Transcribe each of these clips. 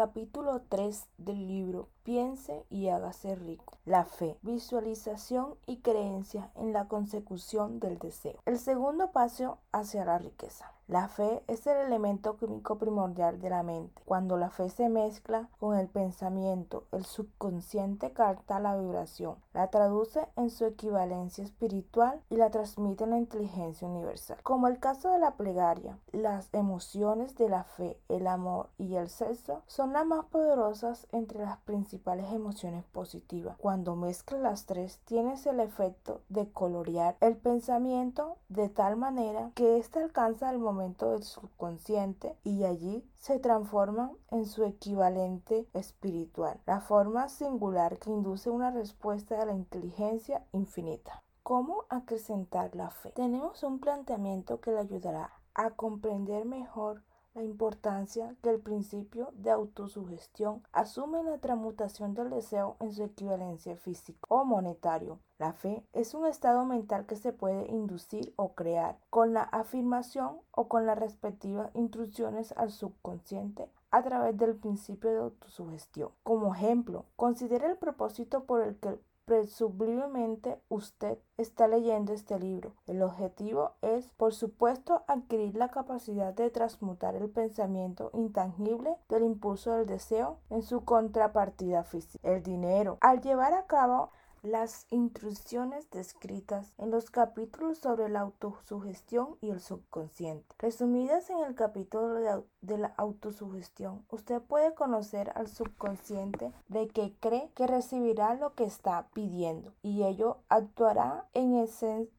Capítulo 3 del libro Piense y hágase rico. La fe, visualización y creencia en la consecución del deseo. El segundo paso hacia la riqueza. La fe es el elemento químico primordial de la mente. Cuando la fe se mezcla con el pensamiento, el subconsciente capta la vibración, la traduce en su equivalencia espiritual y la transmite en la inteligencia universal. Como el caso de la plegaria, las emociones de la fe, el amor y el sexo son las más poderosas entre las principales emociones positivas. Cuando mezclas las tres, tienes el efecto de colorear el pensamiento de tal manera que éste alcanza el momento del subconsciente y allí se transforma en su equivalente espiritual, la forma singular que induce una respuesta de la inteligencia infinita. ¿Cómo acrecentar la fe? Tenemos un planteamiento que le ayudará a comprender mejor la importancia que el principio de autosugestión asume en la transmutación del deseo en su equivalencia físico o monetario. La fe es un estado mental que se puede inducir o crear con la afirmación o con las respectivas instrucciones al subconsciente a través del principio de autosugestión. Como ejemplo, considere el propósito por el que presumiblemente usted está leyendo este libro. El objetivo es, por supuesto, adquirir la capacidad de transmutar el pensamiento intangible del impulso del deseo en su contrapartida física, el dinero. Al llevar a cabo las instrucciones descritas en los capítulos sobre la autosugestión y el subconsciente. Resumidas en el capítulo de, la autosugestión, usted puede conocer al subconsciente de que cree que recibirá lo que está pidiendo y ello actuará en,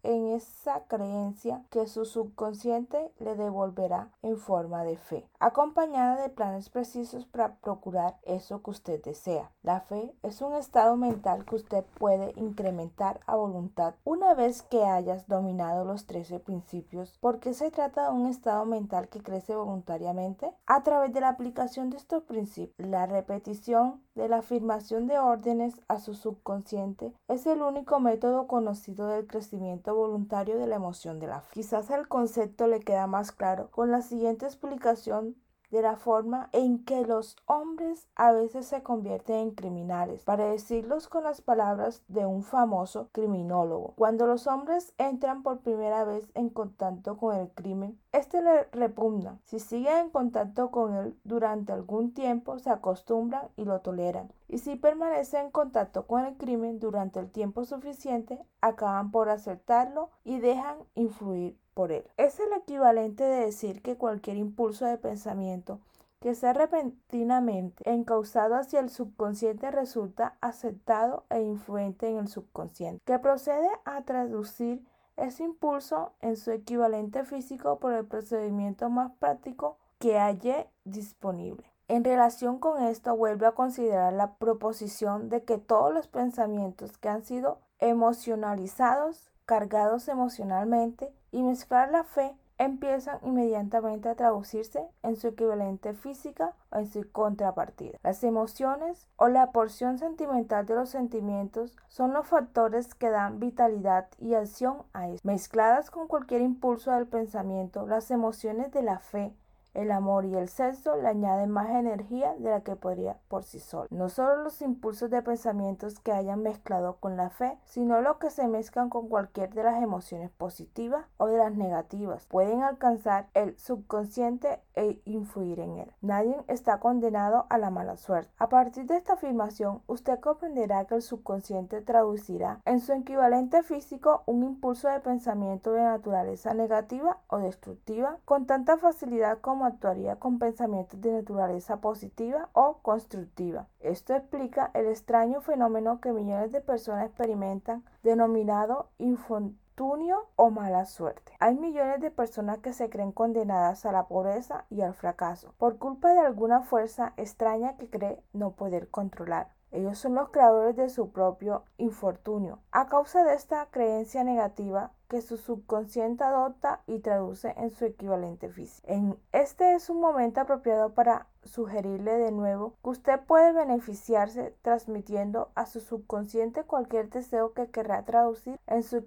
en esa creencia que su subconsciente le devolverá en forma de fe, acompañada de planes precisos para procurar eso que usted desea. La fe es un estado mental que usted puede incrementar a voluntad una vez que hayas dominado los 13 principios. ¿Por qué se trata de un estado mental que crece voluntariamente? A través de la aplicación de estos principios, la repetición de la afirmación de órdenes a su subconsciente es el único método conocido del crecimiento voluntario de la emoción de la fe. Quizás el concepto le queda más claro con la siguiente explicación de la forma en que los hombres a veces se convierten en criminales, para decirlos con las palabras de un famoso criminólogo. Cuando los hombres entran por primera vez en contacto con el crimen, este le repugna. Si siguen en contacto con él durante algún tiempo, se acostumbran y lo toleran. Y si permanecen en contacto con el crimen durante el tiempo suficiente, acaban por aceptarlo y dejan influir él. Es el equivalente de decir que cualquier impulso de pensamiento que sea repentinamente encausado hacia el subconsciente resulta aceptado e influente en el subconsciente, que procede a traducir ese impulso en su equivalente físico por el procedimiento más práctico que haya disponible. En relación con esto, vuelve a considerar la proposición de que todos los pensamientos que han sido emocionalizados cargados emocionalmente y mezclar la fe empiezan inmediatamente a traducirse en su equivalente física o en su contrapartida. Las emociones o la porción sentimental de los sentimientos son los factores que dan vitalidad y acción a esto. Mezcladas con cualquier impulso del pensamiento, las emociones de la fe el amor y el sexo le añaden más energía de la que podría por sí solo. No solo los impulsos de pensamientos que hayan mezclado con la fe, sino los que se mezclan con cualquier de las emociones positivas o de las negativas, pueden alcanzar el subconsciente e influir en él. Nadie está condenado a la mala suerte. A partir de esta afirmación, usted comprenderá que el subconsciente traducirá en su equivalente físico un impulso de pensamiento de naturaleza negativa o destructiva con tanta facilidad como actuaría con pensamientos de naturaleza positiva o constructiva. Esto explica el extraño fenómeno que millones de personas experimentan denominado infortunio o mala suerte. Hay millones de personas que se creen condenadas a la pobreza y al fracaso por culpa de alguna fuerza extraña que cree no poder controlar. Ellos son los creadores de su propio infortunio. A causa de esta creencia negativa, que su subconsciente adopta y traduce en su equivalente físico. En este es un momento apropiado para sugerirle de nuevo que usted puede beneficiarse transmitiendo a su subconsciente cualquier deseo que querrá traducir en su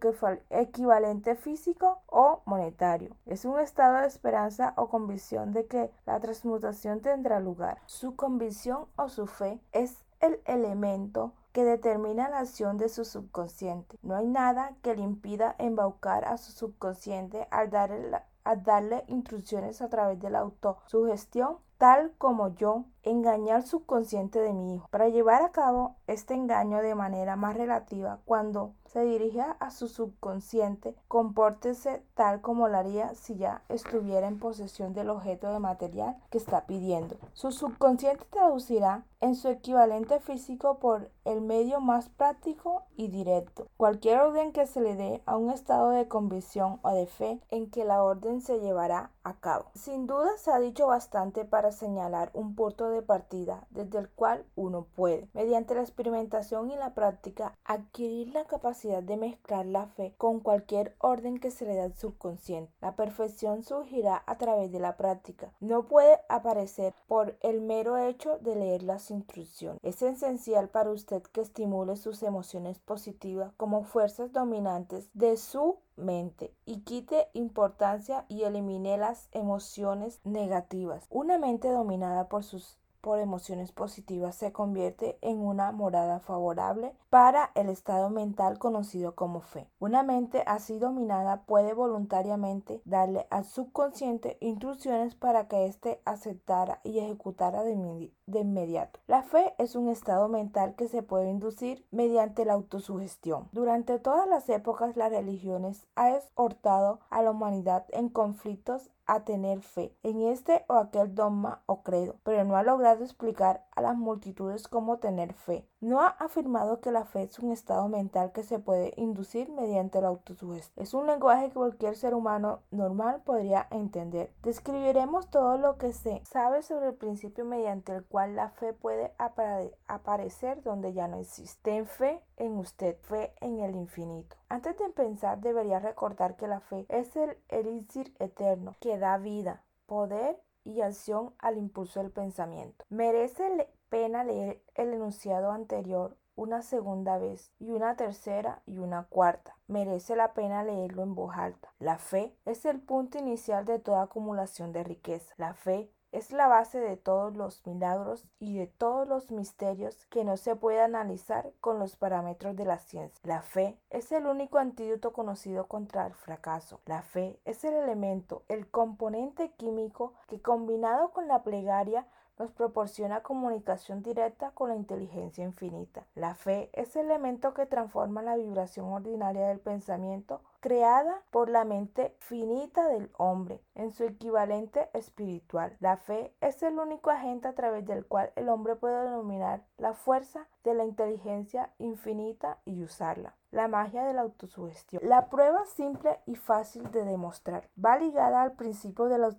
equivalente físico o monetario. Es un estado de esperanza o convicción de que la transmutación tendrá lugar. Su convicción o su fe es el elemento que determina la acción de su subconsciente. No hay nada que le impida embaucar a su subconsciente al darle, al darle instrucciones a través de la autosugestión tal como yo, engañar subconsciente de mi hijo. Para llevar a cabo este engaño de manera más relativa, cuando se dirija a su subconsciente, compórtese tal como lo haría si ya estuviera en posesión del objeto de material que está pidiendo. Su subconsciente traducirá en su equivalente físico por el medio más práctico y directo. Cualquier orden que se le dé a un estado de convicción o de fe en que la orden se llevará a cabo. Sin duda se ha dicho bastante para señalar un punto de partida desde el cual uno puede, mediante la experimentación y la práctica, adquirir la capacidad de mezclar la fe con cualquier orden que se le da al subconsciente. La perfección surgirá a través de la práctica. No puede aparecer por el mero hecho de leer las instrucciones. Es esencial para usted que estimule sus emociones positivas como fuerzas dominantes de su mente y quite importancia y elimine las emociones negativas. Una mente dominada por sus por emociones positivas se convierte en una morada favorable para el estado mental conocido como fe. Una mente así dominada puede voluntariamente darle al subconsciente instrucciones para que éste aceptara y ejecutara de, de inmediato. La fe es un estado mental que se puede inducir mediante la autosugestión. Durante todas las épocas las religiones han exhortado a la humanidad en conflictos a tener fe en este o aquel dogma o credo, pero no ha logrado explicar a las multitudes cómo tener fe. No ha afirmado que la fe es un estado mental que se puede inducir mediante la autosugestión. Es un lenguaje que cualquier ser humano normal podría entender. Describiremos todo lo que se sabe sobre el principio mediante el cual la fe puede aparecer donde ya no existe. Ten fe en usted, fe en el infinito. Antes de pensar debería recordar que la fe es el elixir eterno que da vida, poder y acción al impulso del pensamiento. Merece pena leer el enunciado anterior una segunda vez y una tercera y una cuarta. Merece la pena leerlo en voz alta. La fe es el punto inicial de toda acumulación de riqueza. La fe es la base de todos los milagros y de todos los misterios que no se puede analizar con los parámetros de la ciencia. La fe es el único antídoto conocido contra el fracaso. La fe es el elemento, el componente químico que combinado con la plegaria nos proporciona comunicación directa con la inteligencia infinita. La fe es el elemento que transforma la vibración ordinaria del pensamiento creada por la mente finita del hombre en su equivalente espiritual. La fe es el único agente a través del cual el hombre puede dominar la fuerza de la inteligencia infinita y usarla. La magia de la autosugestión. La prueba simple y fácil de demostrar va ligada al principio de la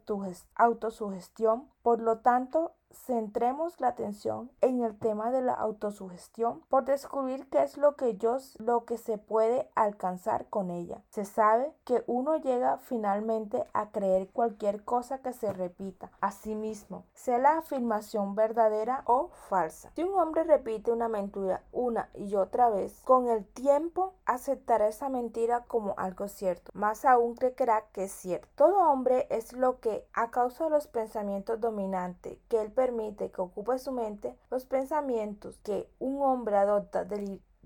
autosugestión, por lo tanto centremos la atención en el tema de la autosugestión por descubrir qué es lo que yo lo que se puede alcanzar con ella. Se sabe que uno llega finalmente a creer cualquier cosa que se repita a sí mismo, sea la afirmación verdadera o falsa. Si un hombre repite una mentira una y otra vez, con el tiempo aceptará esa mentira como algo cierto, más aún creerá que es cierto. Todo hombre es lo que a causa de los pensamientos dominantes que él permite que ocupe su mente, los pensamientos que un hombre adopta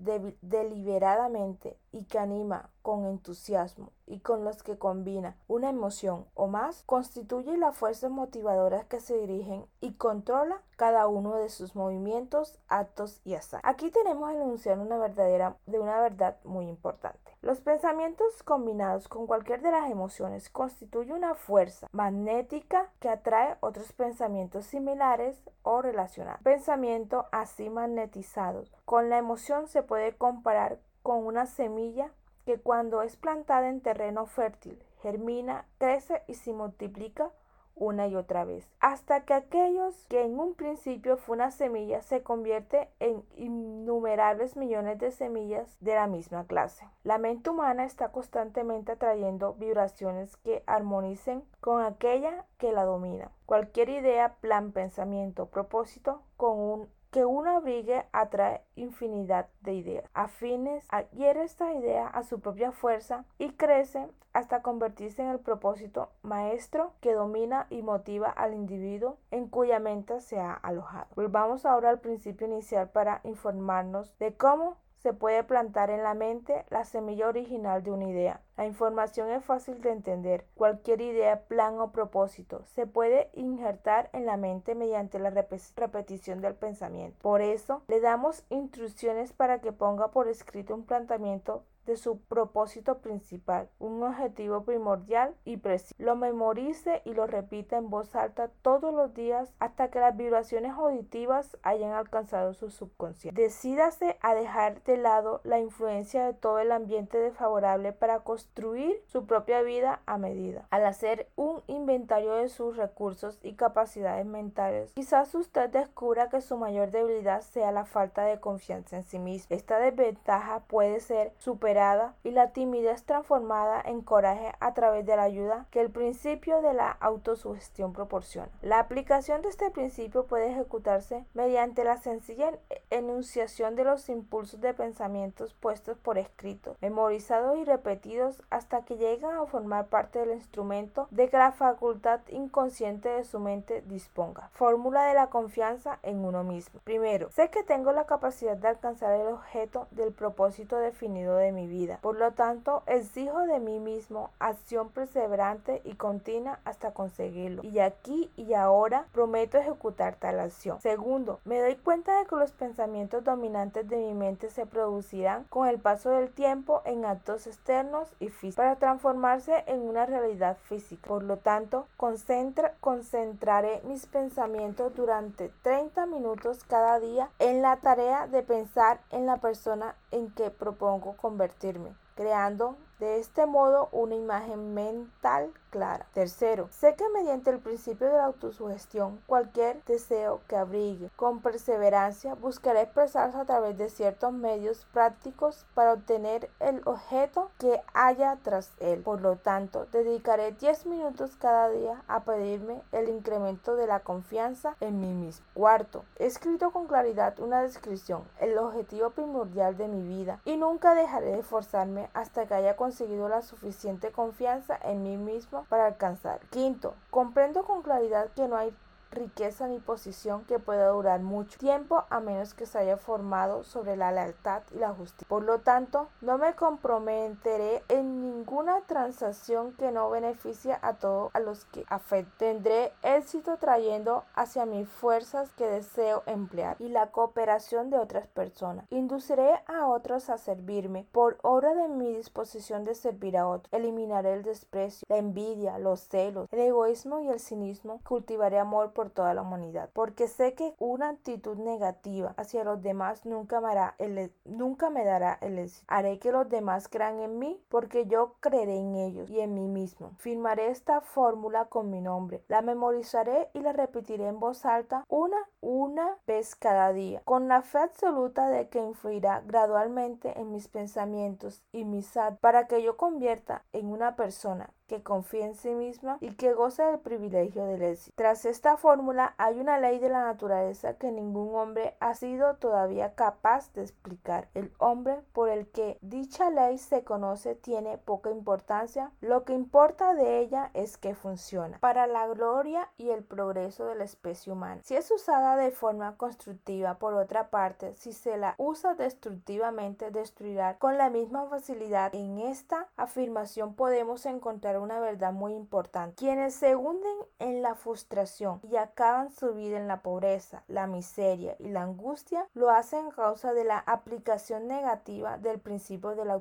deliberadamente y que anima con entusiasmo y con los que combina una emoción o más, constituye las fuerzas motivadoras que se dirigen y controla cada uno de sus movimientos, actos y hazañas. Aquí tenemos el enunciado una verdadera, de una verdad muy importante. Los pensamientos combinados con cualquier de las emociones constituye una fuerza magnética que atrae otros pensamientos similares o relacionados. Pensamiento así magnetizados con la emoción se puede comparar con una semilla que cuando es plantada en terreno fértil germina, crece y se multiplica una y otra vez, hasta que aquellos que en un principio fue una semilla se convierte en innumerables millones de semillas de la misma clase. La mente humana está constantemente atrayendo vibraciones que armonicen con aquella que la domina. Cualquier idea, plan, pensamiento, propósito con un que uno abrigue atrae infinidad de ideas afines, adquiere esta idea a su propia fuerza y crece hasta convertirse en el propósito maestro que domina y motiva al individuo en cuya mente se ha alojado. Volvamos ahora al principio inicial para informarnos de cómo se puede plantar en la mente la semilla original de una idea. La información es fácil de entender. Cualquier idea, plan o propósito se puede injertar en la mente mediante la repetición del pensamiento. Por eso, le damos instrucciones para que ponga por escrito un planteamiento de su propósito principal, un objetivo primordial y preciso. Lo memorice y lo repita en voz alta todos los días hasta que las vibraciones auditivas hayan alcanzado su subconsciente. Decídase a dejar de lado la influencia de todo el ambiente desfavorable para construir su propia vida a medida. Al hacer un inventario de sus recursos y capacidades mentales, quizás usted descubra que su mayor debilidad sea la falta de confianza en sí mismo. Esta desventaja puede ser superada y la timidez transformada en coraje a través de la ayuda que el principio de la autosugestión proporciona. La aplicación de este principio puede ejecutarse mediante la sencilla enunciación de los impulsos de pensamientos puestos por escrito, memorizados y repetidos hasta que llegan a formar parte del instrumento de que la facultad inconsciente de su mente disponga. Fórmula de la confianza en uno mismo. Primero, sé que tengo la capacidad de alcanzar el objeto del propósito definido de mi vida. Por lo tanto, exijo de mí mismo acción perseverante y continua hasta conseguirlo. Y aquí y ahora prometo ejecutar tal acción. Segundo, me doy cuenta de que los pensamientos dominantes de mi mente se producirán con el paso del tiempo en actos externos y físicos para transformarse en una realidad física. Por lo tanto, concentra, concentraré mis pensamientos durante 30 minutos cada día en la tarea de pensar en la persona en que propongo convertirme, creando de este modo una imagen mental clara. Tercero, sé que mediante el principio de la autosugestión, cualquier deseo que abrigue con perseverancia buscaré expresarse a través de ciertos medios prácticos para obtener el objeto que haya tras él. Por lo tanto, dedicaré 10 minutos cada día a pedirme el incremento de la confianza en mí mismo. Cuarto, he escrito con claridad una descripción, el objetivo primordial de mi vida y nunca dejaré de esforzarme hasta que haya conseguido la suficiente confianza en mí mismo para alcanzar. Quinto, comprendo con claridad que no hay riqueza ni posición que pueda durar mucho tiempo a menos que se haya formado sobre la lealtad y la justicia. Por lo tanto, no me comprometeré en ninguna transacción que no beneficie a todos a los que afecte. Tendré éxito trayendo hacia mis fuerzas que deseo emplear y la cooperación de otras personas. Induciré a otros a servirme por obra de mi disposición de servir a otros. Eliminaré el desprecio, la envidia, los celos, el egoísmo y el cinismo. Cultivaré amor por toda la humanidad, porque sé que una actitud negativa hacia los demás nunca me, e, nunca me dará el éxito. Haré que los demás crean en mí, porque yo creeré en ellos y en mí mismo. Firmaré esta fórmula con mi nombre, la memorizaré y la repetiré en voz alta una, una vez cada día, con la fe absoluta de que influirá gradualmente en mis pensamientos y mis actos para que yo convierta en una persona que confíe en sí misma y que goce del privilegio del éxito. Tras esta fórmula hay una ley de la naturaleza que ningún hombre ha sido todavía capaz de explicar. El hombre por el que dicha ley se conoce tiene poca importancia. Lo que importa de ella es que funciona para la gloria y el progreso de la especie humana. Si es usada de forma constructiva, por otra parte, si se la usa destructivamente, destruirá con la misma facilidad. En esta afirmación podemos encontrar una verdad muy importante. Quienes se hunden en la frustración y acaban su vida en la pobreza, la miseria y la angustia, lo hacen a causa de la aplicación negativa del principio de la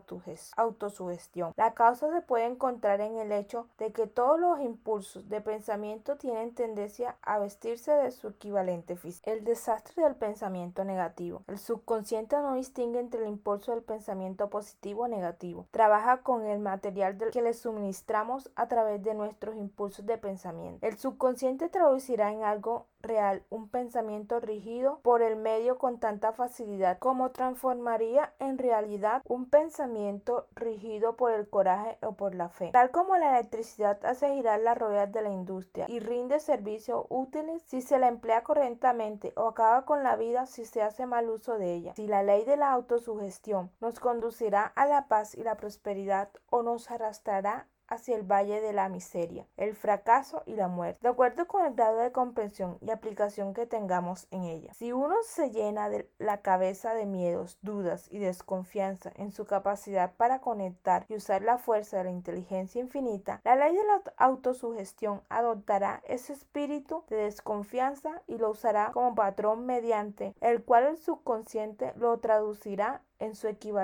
autosugestión. La causa se puede encontrar en el hecho de que todos los impulsos de pensamiento tienen tendencia a vestirse de su equivalente físico. El desastre del pensamiento negativo. El subconsciente no distingue entre el impulso del pensamiento positivo o negativo. Trabaja con el material del que le suministramos a través de nuestros impulsos de pensamiento. El subconsciente traducirá en algo real un pensamiento rígido por el medio con tanta facilidad como transformaría en realidad un pensamiento rígido por el coraje o por la fe. Tal como la electricidad hace girar las ruedas de la industria y rinde servicios útiles si se la emplea correctamente o acaba con la vida si se hace mal uso de ella. Si la ley de la autosugestión nos conducirá a la paz y la prosperidad o nos arrastrará hacia el valle de la miseria, el fracaso y la muerte, de acuerdo con el grado de comprensión y aplicación que tengamos en ella. Si uno se llena de la cabeza de miedos, dudas y desconfianza en su capacidad para conectar y usar la fuerza de la inteligencia infinita, la ley de la autosugestión adoptará ese espíritu de desconfianza y lo usará como patrón mediante el cual el subconsciente lo traducirá en su equivalente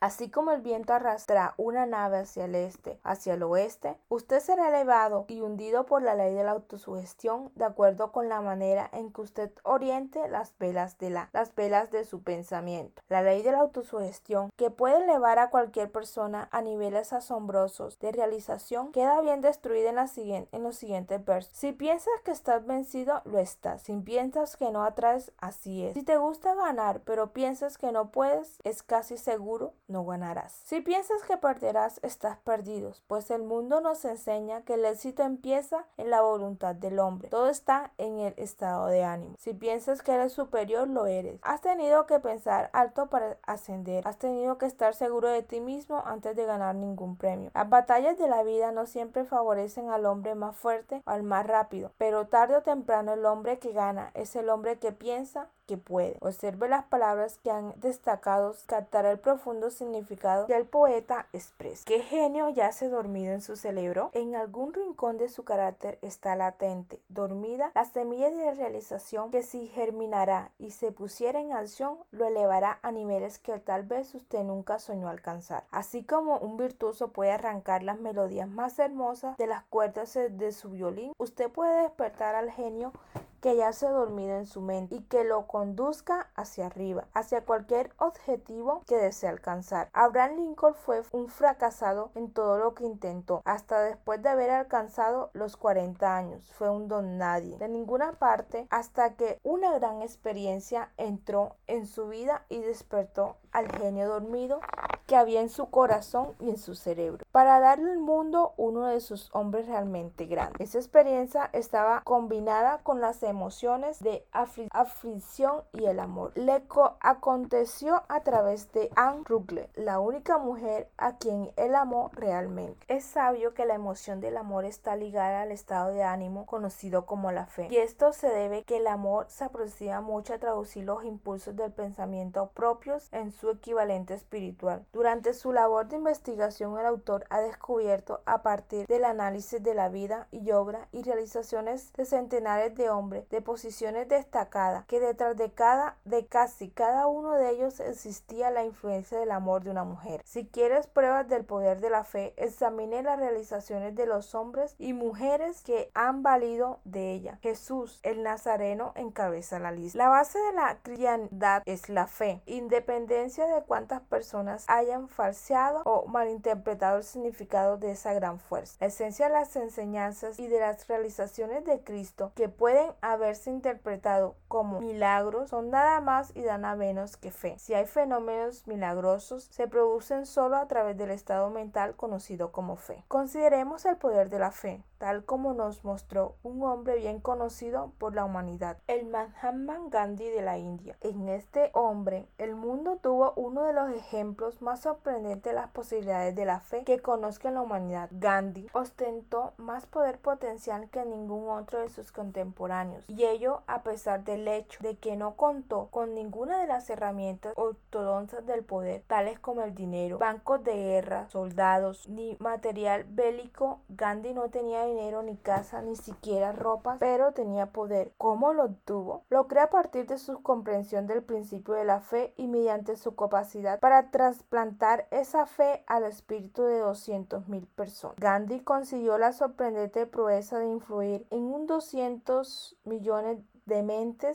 Así como el viento arrastra una nave hacia el este, hacia el oeste, usted será elevado y hundido por la ley de la autosugestión de acuerdo con la manera en que usted oriente las velas de la, las velas de su pensamiento. La ley de la autosugestión que puede elevar a cualquier persona a niveles asombrosos de realización queda bien destruida en, la siguiente, en los siguientes versos. Si piensas que estás vencido, lo estás. Si piensas que no atraes, así es. Si te gusta ganar, pero piensas que no puedes, es casi seguro no ganarás. Si piensas que perderás, estás perdido, pues el mundo nos enseña que el éxito empieza en la voluntad del hombre. Todo está en el estado de ánimo. Si piensas que eres superior, lo eres. Has tenido que pensar alto para ascender. Has tenido que estar seguro de ti mismo antes de ganar ningún premio. Las batallas de la vida no siempre favorecen al hombre más fuerte o al más rápido, pero tarde o temprano el hombre que gana es el hombre que piensa puede. Observe las palabras que han destacado, captará el profundo significado que el poeta expresa. ¿Qué genio yace dormido en su cerebro? En algún rincón de su carácter está latente, dormida, la semilla de realización que si germinará y se pusiera en acción, lo elevará a niveles que tal vez usted nunca soñó alcanzar. Así como un virtuoso puede arrancar las melodías más hermosas de las cuerdas de su violín, usted puede despertar al genio que ya se dormido en su mente y que lo conduzca hacia arriba, hacia cualquier objetivo que desee alcanzar. Abraham Lincoln fue un fracasado en todo lo que intentó, hasta después de haber alcanzado los 40 años. Fue un don nadie, de ninguna parte, hasta que una gran experiencia entró en su vida y despertó al genio dormido que había en su corazón y en su cerebro, para darle al mundo uno de sus hombres realmente grandes. Esa experiencia estaba combinada con las emociones de aflicción y el amor. Le aconteció a través de Anne Rugle, la única mujer a quien él amó realmente. Es sabio que la emoción del amor está ligada al estado de ánimo conocido como la fe. Y esto se debe que el amor se aproxima mucho a traducir los impulsos del pensamiento propios en su equivalente espiritual. Durante su labor de investigación, el autor ha descubierto, a partir del análisis de la vida y obra y realizaciones de centenares de hombres de posiciones destacadas, que detrás de cada, de casi cada uno de ellos existía la influencia del amor de una mujer. Si quieres pruebas del poder de la fe, examine las realizaciones de los hombres y mujeres que han valido de ella. Jesús, el Nazareno, encabeza la lista. La base de la cristiandad es la fe, independencia de cuántas personas hayan falseado o malinterpretado el significado de esa gran fuerza. La esencia de las enseñanzas y de las realizaciones de Cristo que pueden haberse interpretado como milagros son nada más y nada menos que fe. Si hay fenómenos milagrosos, se producen solo a través del estado mental conocido como fe. Consideremos el poder de la fe tal como nos mostró un hombre bien conocido por la humanidad, el Mahatma Gandhi de la India. En este hombre, el mundo tuvo uno de los ejemplos más sorprendentes de las posibilidades de la fe que conozca la humanidad. Gandhi ostentó más poder potencial que ningún otro de sus contemporáneos, y ello a pesar del hecho de que no contó con ninguna de las herramientas ortodoxas del poder, tales como el dinero, bancos de guerra, soldados, ni material bélico. Gandhi no tenía dinero, ni casa, ni siquiera ropa, pero tenía poder. ¿Cómo lo obtuvo? Lo crea a partir de su comprensión del principio de la fe y mediante su capacidad para trasplantar esa fe al espíritu de 200.000 personas. Gandhi consiguió la sorprendente proeza de influir en un 200 millones de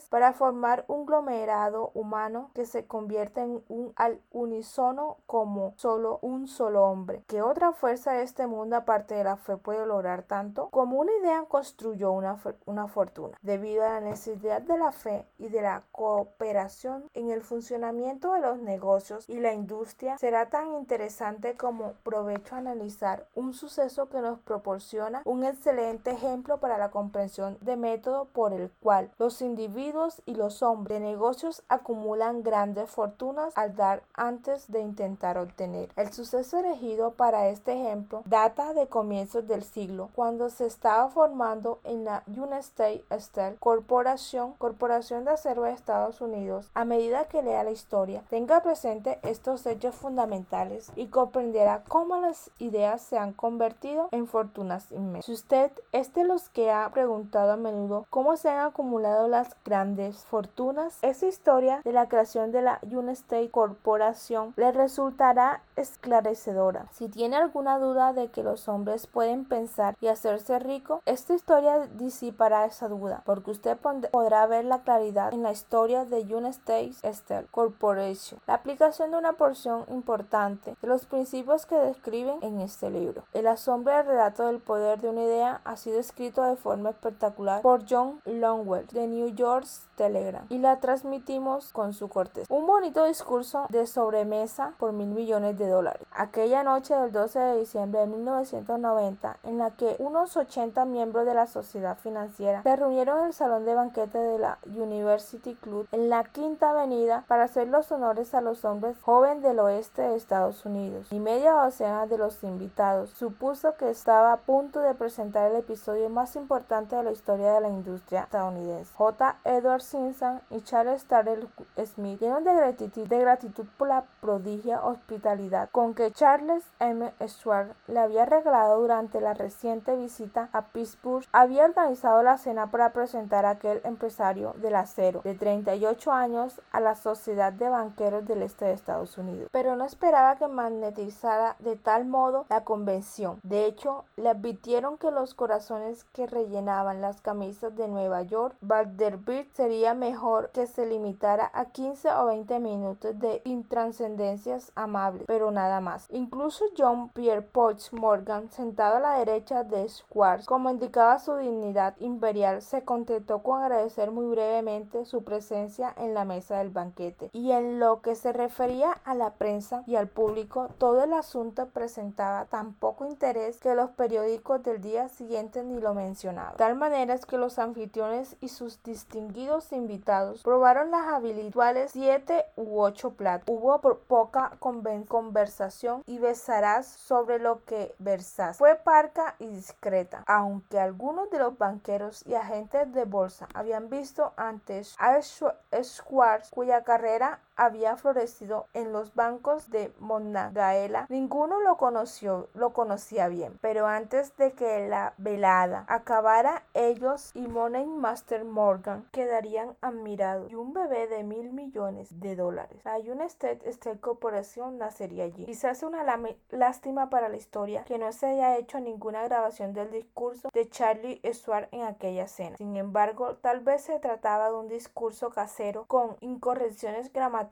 para formar un glomerado humano que se convierte en un al unísono como solo un solo hombre. ¿Qué otra fuerza de este mundo aparte de la fe puede lograr tanto? Como una idea construyó una, una fortuna. Debido a la necesidad de la fe y de la cooperación en el funcionamiento de los negocios y la industria, será tan interesante como provecho analizar un suceso que nos proporciona un excelente ejemplo para la comprensión de método por el cual los individuos y los hombres de negocios acumulan grandes fortunas al dar antes de intentar obtener. El suceso elegido para este ejemplo data de comienzos del siglo, cuando se estaba formando en la United Steel Corporation, Corporación de Acero de Estados Unidos. A medida que lea la historia, tenga presente estos hechos fundamentales y comprenderá cómo las ideas se han convertido en fortunas inmensas. Si usted es de los que ha preguntado a menudo cómo se han acumulado las grandes fortunas, esa historia de la creación de la United Corporation le resultará esclarecedora. Si tiene alguna duda de que los hombres pueden pensar y hacerse rico, esta historia disipará esa duda, porque usted podrá ver la claridad en la historia de United Steel Corporation, la aplicación de una porción importante de los principios que describen en este libro. El asombro del relato del poder de una idea ha sido escrito de forma espectacular por John Longwell de New York Telegram y la transmitimos con su cortesía. Un bonito discurso de sobremesa por mil millones de dólares. Aquella noche del 12 de diciembre de 1990, en la que unos 80 miembros de la sociedad financiera se reunieron en el salón de banquete de la University Club en la Quinta Avenida para hacer los honores a los hombres jóvenes del oeste de Estados Unidos. Y media docena de los invitados supuso que estaba a punto de presentar el episodio más importante de la historia de la industria estadounidense. J. Edward Simpson y Charles Starrell Smith llenos de gratitud, por la prodigia hospitalidad con que Charles M. Schwartz le había regalado durante la reciente visita a Pittsburgh, había organizado la cena para presentar a aquel empresario del acero de 38 años a la Sociedad de Banqueros del Este de Estados Unidos. Pero no esperaba que magnetizara de tal modo la convención. De hecho, le advirtieron que los corazones que rellenaban las camisas de Nueva York, Vanderbilt sería mejor que se limitara a 15 o 20 minutos de intranscendencias amables, pero nada más. Incluso John Pierre Poch Morgan, sentado a la derecha de Schwartz, como indicaba su dignidad imperial, se contentó con agradecer muy brevemente su presencia en la mesa del banquete. Y en lo que se refería a la prensa y al público, todo el asunto presentaba tan poco interés que los periódicos del día siguiente ni lo mencionaban. Tal manera es que los anfitriones y sus distinguidos invitados probaron las habituales siete u ocho platos. Hubo poca conversación y besarás sobre lo que versas. Fue parca y discreta, aunque algunos de los banqueros y agentes de bolsa habían visto antes a Schwartz, cuya carrera había florecido en los bancos de Monagaela. Ninguno lo conoció, lo conocía bien, pero antes de que la velada acabara, ellos y Money Master Morgan quedarían admirados y un bebé de mil millones de dólares. La United State Corporation nacería allí. Quizás una lástima para la historia que no se haya hecho ninguna grabación del discurso de Charlie Schwartz en aquella cena. Sin embargo, tal vez se trataba de un discurso casero con incorrecciones gramaticales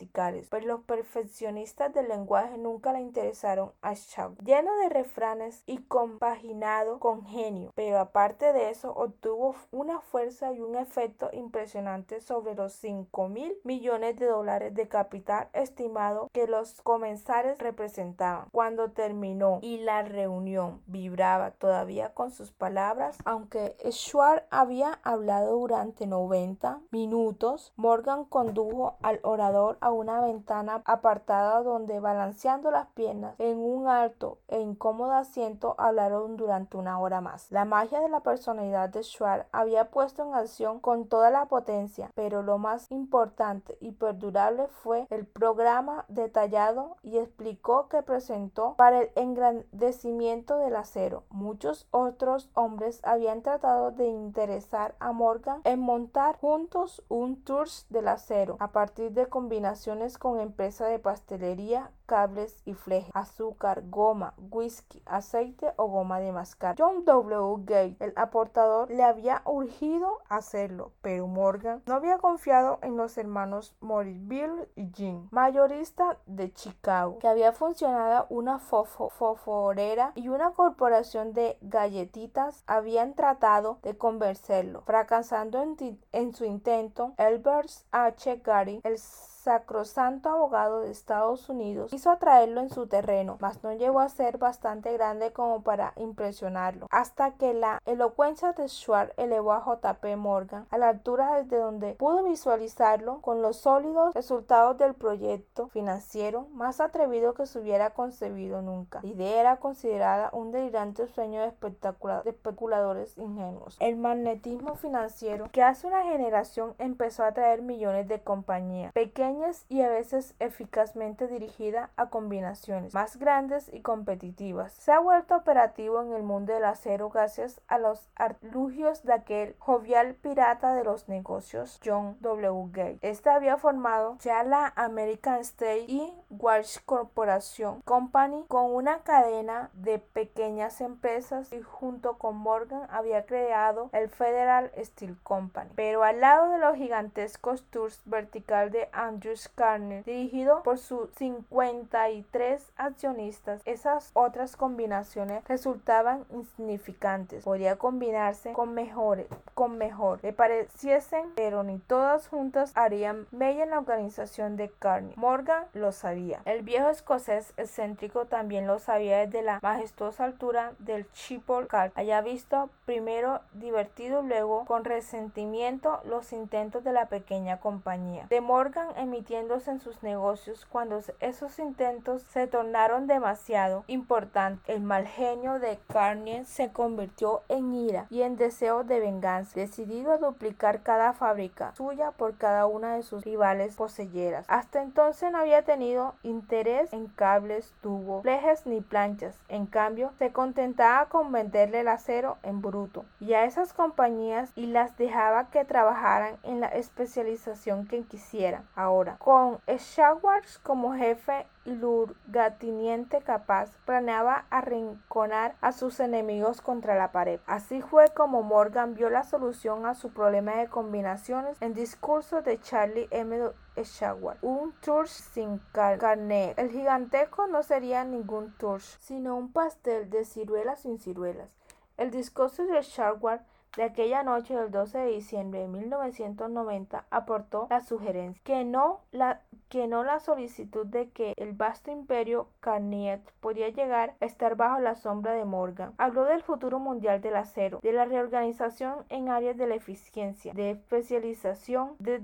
pues los perfeccionistas del lenguaje nunca le interesaron a Shaw. Lleno de refranes y compaginado con genio, pero aparte de eso obtuvo una fuerza y un efecto impresionante sobre los 5 mil millones de dólares de capital estimado que los comensales representaban. Cuando terminó y la reunión vibraba todavía con sus palabras, aunque Schwartz había hablado durante 90 minutos, Morgan condujo al orador a una ventana apartada donde balanceando las piernas en un alto e incómodo asiento hablaron durante una hora más. La magia de la personalidad de Schwartz había puesto en acción con toda la potencia, pero lo más importante y perdurable fue el programa detallado y explicó que presentó para el engrandecimiento del acero. Muchos otros hombres habían tratado de interesar a Morgan en montar juntos un tour del acero a partir de combinaciones con empresas de pastelería, cables y flejes, azúcar, goma, whisky, aceite o goma de mascar. John W. Gay, el aportador, le había urgido hacerlo. pero Morgan no había confiado en los hermanos Morrisville y Jean, mayorista de Chicago, que había funcionado una foforera y una corporación de galletitas habían tratado de convencerlo, fracasando en, en su intento. Elbert H. Gary, el sacrosanto abogado de Estados Unidos quiso atraerlo en su terreno, mas no llegó a ser bastante grande como para impresionarlo, hasta que la elocuencia de Schwartz elevó a JP Morgan a la altura desde donde pudo visualizarlo con los sólidos resultados del proyecto financiero más atrevido que se hubiera concebido nunca. La idea era considerada un delirante sueño de, de especuladores ingenuos. El magnetismo financiero que hace una generación empezó a atraer millones de compañías pequeñas y a veces eficazmente dirigida a combinaciones más grandes y competitivas. Se ha vuelto operativo en el mundo del acero gracias a los arlugios de aquel jovial pirata de los negocios John W. Gay. Este había formado ya la American State y Walsh Corporation Company con una cadena de pequeñas empresas y junto con Morgan había creado el Federal Steel Company. Pero al lado de los gigantescos tours vertical de Andrew Carner, dirigido por sus 53 accionistas. Esas otras combinaciones resultaban insignificantes. Podía combinarse con mejores, con mejor. Le pareciesen, pero ni todas juntas harían mella en la organización de Carney. Morgan lo sabía. El viejo escocés excéntrico también lo sabía desde la majestuosa altura del Chipol. Haya visto primero divertido, luego con resentimiento los intentos de la pequeña compañía. De Morgan emitiéndose en sus negocios cuando esos intentos se tornaron demasiado importantes. El mal genio de Carnier se convirtió en ira y en deseo de venganza, decidido a duplicar cada fábrica suya por cada una de sus rivales poseyeras. Hasta entonces no había tenido interés en cables, tubos, flejes ni planchas. En cambio, se contentaba con venderle el acero en bruto y a esas compañías y las dejaba que trabajaran en la especialización que quisieran. Ahora con Schwartz como jefe lugarteniente capaz, planeaba arrinconar a sus enemigos contra la pared. Así fue como Morgan vio la solución a su problema de combinaciones en discurso de Charlie M. Schwartz. Un Tursch sin carne. El giganteco no sería ningún Tursch, sino un pastel de ciruelas sin ciruelas. El discurso de Schwartz de aquella noche del 12 de diciembre de 1990 aportó la sugerencia que no la, que no la solicitud de que el vasto imperio Carniet podía llegar a estar bajo la sombra de Morgan. Habló del futuro mundial del acero, de la reorganización en áreas de la eficiencia, de especialización, de,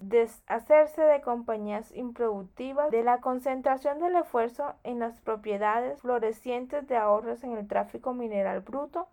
deshacerse de compañías improductivas, de la concentración del esfuerzo en las propiedades florecientes de ahorros en el tráfico mineral bruto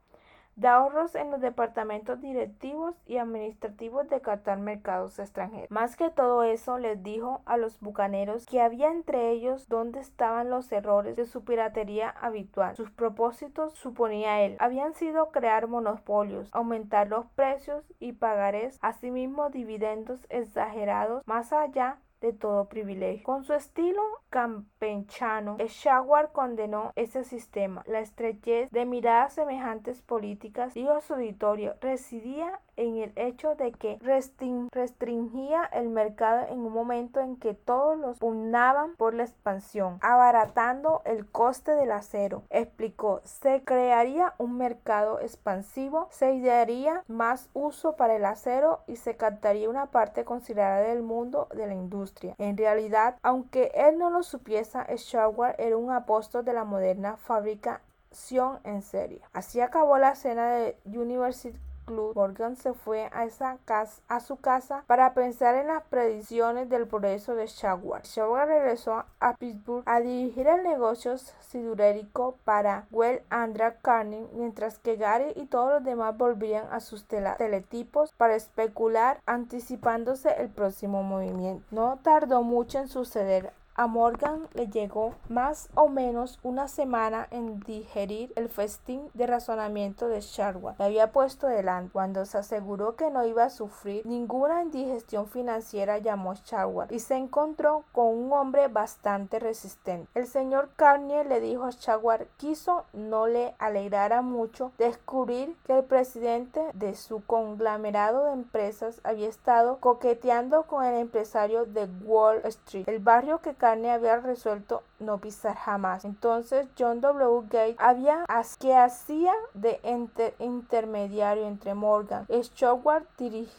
de ahorros en los departamentos directivos y administrativos de captar mercados extranjeros. Más que todo eso, les dijo a los bucaneros que había entre ellos donde estaban los errores de su piratería habitual. Sus propósitos, suponía él, habían sido crear monopolios, aumentar los precios y pagarés, asimismo dividendos exagerados más allá de todo privilegio. Con su estilo campechano, Shawar condenó ese sistema. La estrechez de miradas semejantes políticas, dijo a su auditorio, residía en el hecho de que restringía el mercado en un momento en que todos los pugnaban por la expansión, abaratando el coste del acero. Explicó, se crearía un mercado expansivo, se daría más uso para el acero y se captaría una parte considerable del mundo de la industria. En realidad, aunque él no lo supiese, Schwartz era un apóstol de la moderna fabricación en serie. Así acabó la escena de University Morgan se fue a, su casa para pensar en las predicciones del progreso de Shawar. Shawar regresó a Pittsburgh a dirigir el negocio sidurérico para Well Andra Carney, mientras que Gary y todos los demás volvían a sus teletipos para especular, anticipándose el próximo movimiento. No tardó mucho en suceder A Morgan le llegó más o menos una semana en digerir el festín de razonamiento de Sharwar que había puesto delante. Cuando se aseguró que no iba a sufrir ninguna indigestión financiera, llamó a Sharwar y se encontró con un hombre bastante resistente. El señor Carnier le dijo a Sharwar quiso no le alegrara mucho descubrir que el presidente de su conglomerado de empresas había estado coqueteando con el empresario de Wall Street, el barrio que Carney había resuelto no pisar jamás. Entonces John W. Gates había que hacía de intermediario entre Morgan Stewart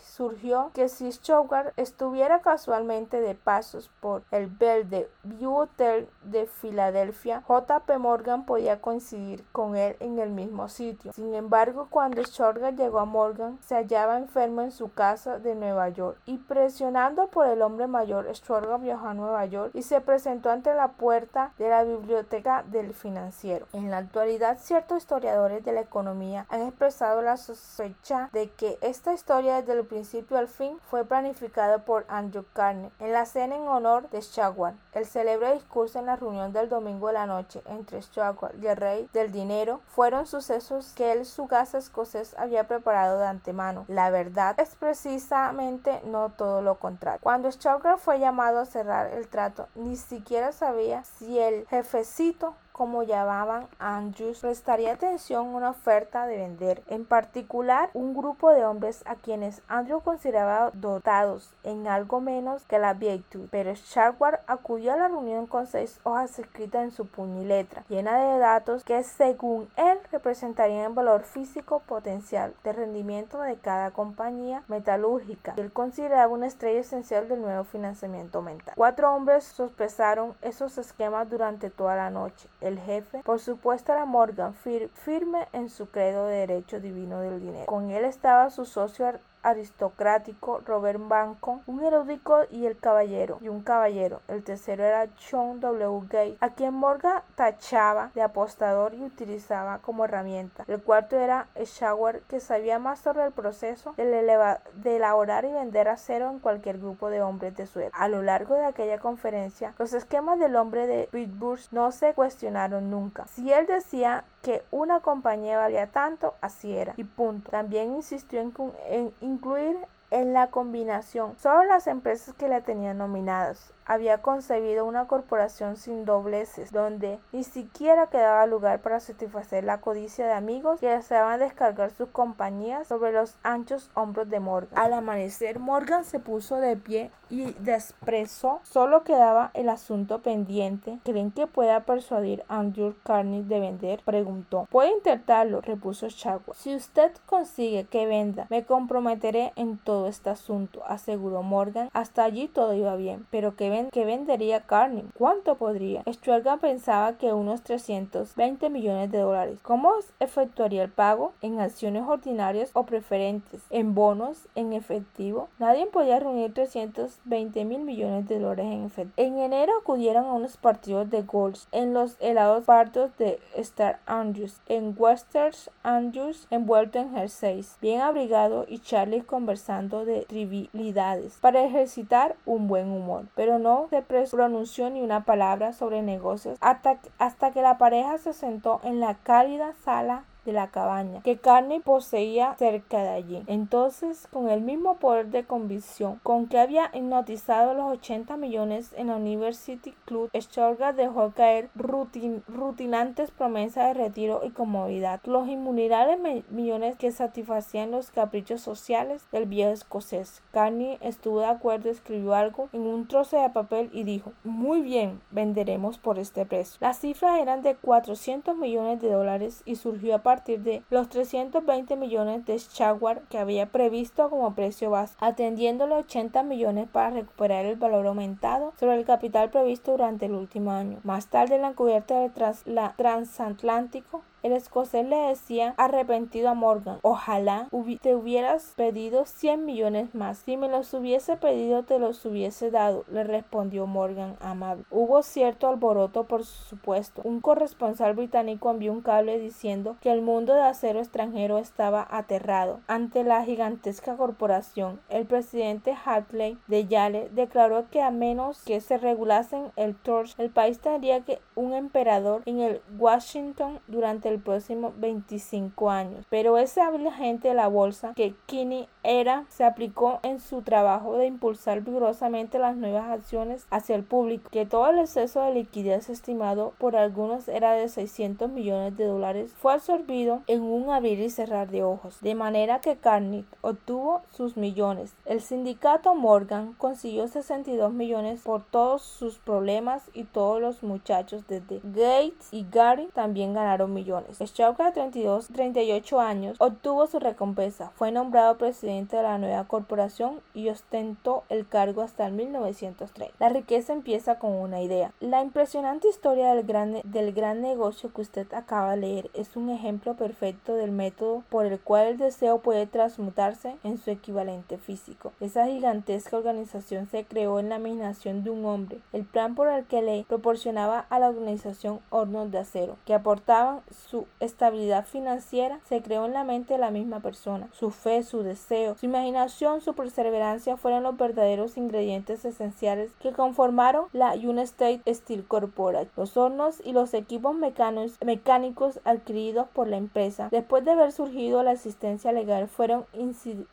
surgió que si Stewart estuviera casualmente de pasos por el Bell de View Hotel de Filadelfia, J.P. Morgan podía coincidir con él en el mismo sitio. Sin embargo, cuando Stewart llegó a Morgan, se hallaba enfermo en su casa de Nueva York y presionando por el hombre mayor, Stewart viajó a Nueva York y se presentó ante la puerta de la biblioteca del financiero. En la actualidad, ciertos historiadores de la economía han expresado la sospecha de que esta historia desde el principio al fin fue planificada por Andrew Carney en la cena en honor de Shagwar. El célebre discurso en la reunión del domingo de la noche entre Shagwar y el rey del dinero fueron sucesos que el casa escocés había preparado de antemano. La verdad es precisamente no todo lo contrario. Cuando Shagwar fue llamado a cerrar el trato ni siquiera sabía si el jefecito como llamaban Andrews, prestaría atención a una oferta de vender, en particular un grupo de hombres a quienes Andrew consideraba dotados en algo menos que la virtud. Pero Sharwar acudió a la reunión con seis hojas escritas en su puño y letra, llena de datos que según él representarían el valor físico potencial de rendimiento de cada compañía metalúrgica. Él consideraba una estrella esencial del nuevo financiamiento mental. Cuatro hombres sospecharon esos esquemas durante toda la noche el jefe, por supuesto era Morgan, firme en su credo de derecho divino del dinero. Con él estaba su socio aristocrático Robert Banco, un erudito y el caballero, y un caballero. El tercero era John W. Gay, a quien Morgan tachaba de apostador y utilizaba como herramienta. El cuarto era Shower, que sabía más sobre el proceso de, elaborar y vender acero en cualquier grupo de hombres de su A lo largo de aquella conferencia, los esquemas del hombre de Pittsburgh no se cuestionaron nunca. Si él decía que una compañía valía tanto, así era. Y punto. También insistió en, en incluir en la combinación solo las empresas que la tenían nominadas había concebido una corporación sin dobleces, donde ni siquiera quedaba lugar para satisfacer la codicia de amigos que deseaban descargar sus compañías sobre los anchos hombros de Morgan. Al amanecer, Morgan se puso de pie y despreso. Solo quedaba el asunto pendiente. ¿Creen que pueda persuadir a Andrew Carney de vender? Preguntó. Puede intentarlo, repuso Chagua. Si usted consigue que venda, me comprometeré en todo este asunto, aseguró Morgan. Hasta allí todo iba bien, pero que que vendería Carney. ¿Cuánto podría? Stuart pensaba que unos 320 millones de dólares. ¿Cómo efectuaría el pago? ¿En acciones ordinarias o preferentes? ¿En bonos? ¿En efectivo? Nadie podía reunir 320 mil millones de dólares en efectivo. En enero acudieron a unos partidos de golf en los helados partos de Star Andrews, en Western Andrews, envuelto en jerseys, bien abrigado y Charlie conversando de trivialidades para ejercitar un buen humor. Pero no se pronunció ni una palabra sobre negocios hasta, hasta que la pareja se sentó en la cálida sala de la cabaña que Carney poseía cerca de allí. Entonces, con el mismo poder de convicción con que había hipnotizado los 80 millones en la University Club, Sturga dejó caer rutinantes promesas de retiro y comodidad, los inmunidades millones que satisfacían los caprichos sociales del viejo escocés. Carney estuvo de acuerdo, escribió algo en un trozo de papel y dijo, muy bien, venderemos por este precio. Las cifras eran de 400 millones de dólares y surgió a partir de los 320 millones de Jaguar que había previsto como precio base, atendiendo los 80 millones para recuperar el valor aumentado sobre el capital previsto durante el último año. Más tarde, en la cubierta del la transatlántico, El escocés le decía arrepentido a Morgan, ojalá te hubieras pedido 100 millones más. Si me los hubiese pedido te los hubiese dado, le respondió Morgan amable. Hubo cierto alboroto por supuesto. Un corresponsal británico envió un cable diciendo que el mundo de acero extranjero estaba aterrado ante la gigantesca corporación. El presidente Hartley de Yale declaró que a menos que se regulasen el torch, el país tendría que un emperador en el Washington durante próximo 25 años. Pero ese agente de la bolsa que Kinney era se aplicó en su trabajo de impulsar vigorosamente las nuevas acciones hacia el público, que todo el exceso de liquidez estimado por algunos era de 600 millones de dólares, fue absorbido en un abrir y cerrar de ojos, de manera que Carney obtuvo sus millones. El sindicato Morgan consiguió 62 millones por todos sus problemas y todos los muchachos desde Gates y Gary también ganaron millones. Schauker, 32, 38 años, obtuvo su recompensa. Fue nombrado presidente de la nueva corporación y ostentó el cargo hasta el 1930. La riqueza empieza con una idea. La impresionante historia del gran, del gran negocio que usted acaba de leer es un ejemplo perfecto del método por el cual el deseo puede transmutarse en su equivalente físico. Esa gigantesca organización se creó en la imaginación de un hombre. El plan por el que le proporcionaba a la organización hornos de acero que aportaban su estabilidad financiera se creó en la mente de la misma persona. Su fe, su deseo, su imaginación, su perseverancia fueron los verdaderos ingredientes esenciales que conformaron la United Steel Corporation. Los hornos y los equipos mecánicos adquiridos por la empresa después de haber surgido la existencia legal fueron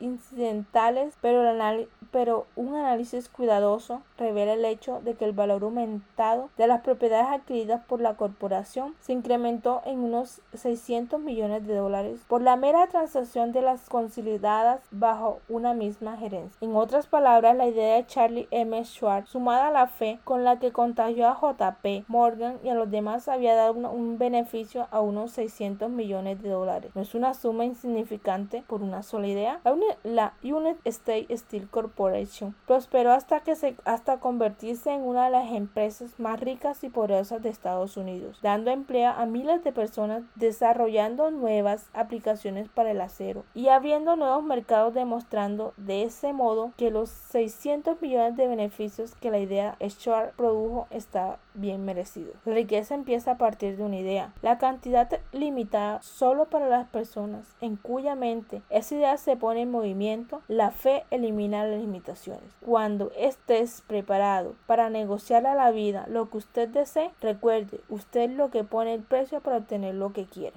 incidentales, pero, pero un análisis cuidadoso revela el hecho de que el valor aumentado de las propiedades adquiridas por la corporación se incrementó en unos 600 millones de dólares por la mera transacción de las consolidadas bajo una misma gerencia. En otras palabras, la idea de Charlie M. Schwartz, sumada a la fe con la que contagió a JP Morgan y a los demás, había dado un beneficio a unos 600 millones de dólares. No es una suma insignificante por una sola idea. La, United States Steel Corporation prosperó hasta que se hasta convertirse en una de las empresas más ricas y poderosas de Estados Unidos, dando empleo a miles de personas desarrollando nuevas aplicaciones para el acero y abriendo nuevos mercados demostrando de ese modo que los 600 millones de beneficios que la idea Schwartz produjo está bien merecido. La riqueza empieza a partir de una idea. La cantidad limitada solo para las personas en cuya mente esa idea se pone en movimiento, la fe elimina las limitaciones. Cuando estés preparado para negociar a la vida lo que usted desee, recuerde, usted lo que pone el precio para obtener lo que quiere.